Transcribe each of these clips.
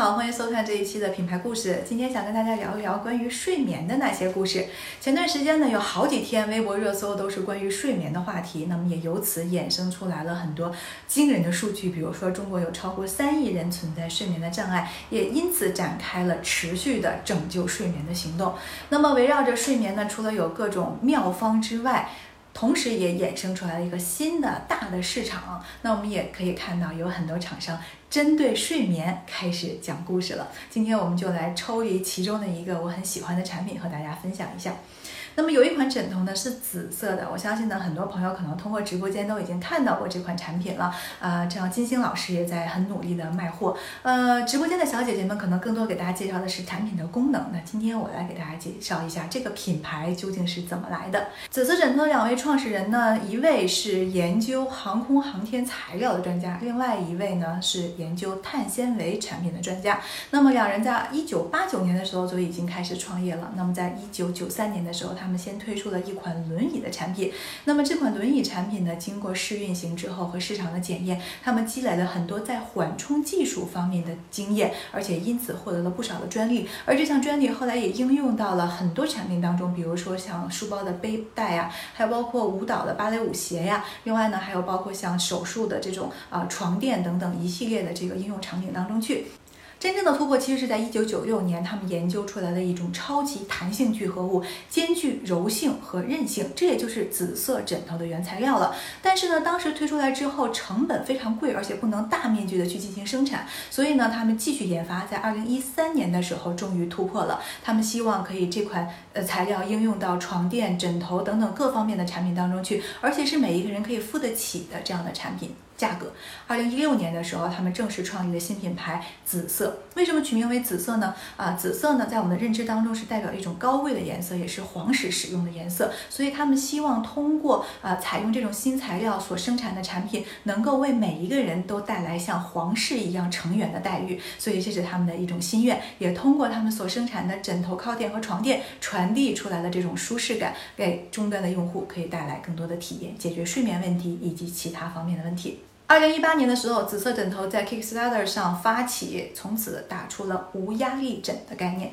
好，欢迎收看这一期的品牌故事。今天想跟大家聊一聊关于睡眠的那些故事。前段时间呢，有好几天微博热搜都是关于睡眠的话题，那么也由此衍生出来了很多惊人的数据。比如说，中国有超过三亿人存在睡眠的障碍，也因此展开了持续的拯救睡眠的行动。那么围绕着睡眠呢，除了有各种妙方之外，同时也衍生出来了一个新的大的市场。那我们也可以看到，有很多厂商针对睡眠开始讲故事了。今天我们就来抽离其中的一个我很喜欢的产品和大家分享一下。那么有一款枕头呢是紫色的，我相信呢很多朋友可能通过直播间都已经看到过这款产品了啊。这样金星老师也在很努力的卖货。呃，直播间的小姐姐们可能更多给大家介绍的是产品的功能。那今天我来给大家介绍一下这个品牌究竟是怎么来的。紫色枕头两位创始人呢，一位是研究航空航天材料的专家，另外一位呢是研究碳纤维产品的专家。那么两人在一九八九年的时候就已经开始创业了。那么在一九九三年的时候，他们先推出了一款轮椅的产品，那么这款轮椅产品呢，经过试运行之后和市场的检验，他们积累了很多在缓冲技术方面的经验，而且因此获得了不少的专利。而这项专利后来也应用到了很多产品当中，比如说像书包的背带呀，还有包括舞蹈的芭蕾舞鞋呀，另外呢，还有包括像手术的这种啊床垫等等一系列的这个应用场景当中去。真正的突破其实是在一九九六年，他们研究出来的一种超级弹性聚合物，兼具柔性和韧性，这也就是紫色枕头的原材料了。但是呢，当时推出来之后，成本非常贵，而且不能大面积的去进行生产，所以呢，他们继续研发，在二零一三年的时候，终于突破了。他们希望可以这款呃材料应用到床垫、枕头等等各方面的产品当中去，而且是每一个人可以付得起的这样的产品。价格，二零一六年的时候，他们正式创立了新品牌紫色。为什么取名为紫色呢？啊，紫色呢，在我们的认知当中是代表一种高贵的颜色，也是皇室使用的颜色。所以他们希望通过啊，采用这种新材料所生产的产品，能够为每一个人都带来像皇室一样成员的待遇。所以这是他们的一种心愿，也通过他们所生产的枕头、靠垫和床垫，传递出来的这种舒适感，给终端的用户可以带来更多的体验，解决睡眠问题以及其他方面的问题。二零一八年的时候，紫色枕头在 Kickstarter 上发起，从此打出了无压力枕的概念。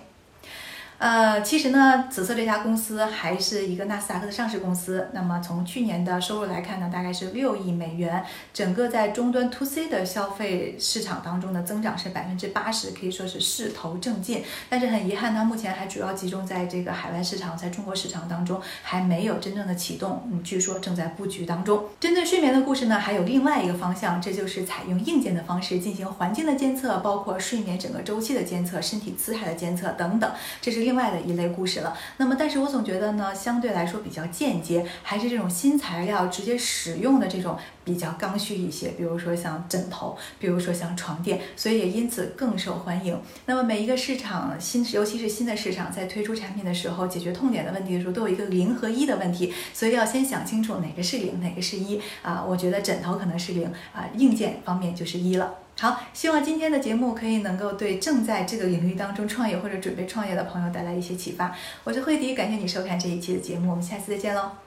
呃，其实呢，紫色这家公司还是一个纳斯达克的上市公司。那么从去年的收入来看呢，大概是六亿美元。整个在终端 To C 的消费市场当中的增长是百分之八十，可以说是势头正劲。但是很遗憾，它目前还主要集中在这个海外市场，在中国市场当中还没有真正的启动。嗯，据说正在布局当中。针对睡眠的故事呢，还有另外一个方向，这就是采用硬件的方式进行环境的监测，包括睡眠整个周期的监测、身体姿态的监测等等。这是。另外的一类故事了，那么但是我总觉得呢，相对来说比较间接，还是这种新材料直接使用的这种比较刚需一些，比如说像枕头，比如说像床垫，所以也因此更受欢迎。那么每一个市场新，尤其是新的市场，在推出产品的时候，解决痛点的问题的时候，都有一个零和一的问题，所以要先想清楚哪个是零，哪个是一啊。我觉得枕头可能是零啊，硬件方面就是一了。好，希望今天的节目可以能够对正在这个领域当中创业或者准备创业的朋友带来一些启发。我是慧迪，感谢你收看这一期的节目，我们下次再见喽。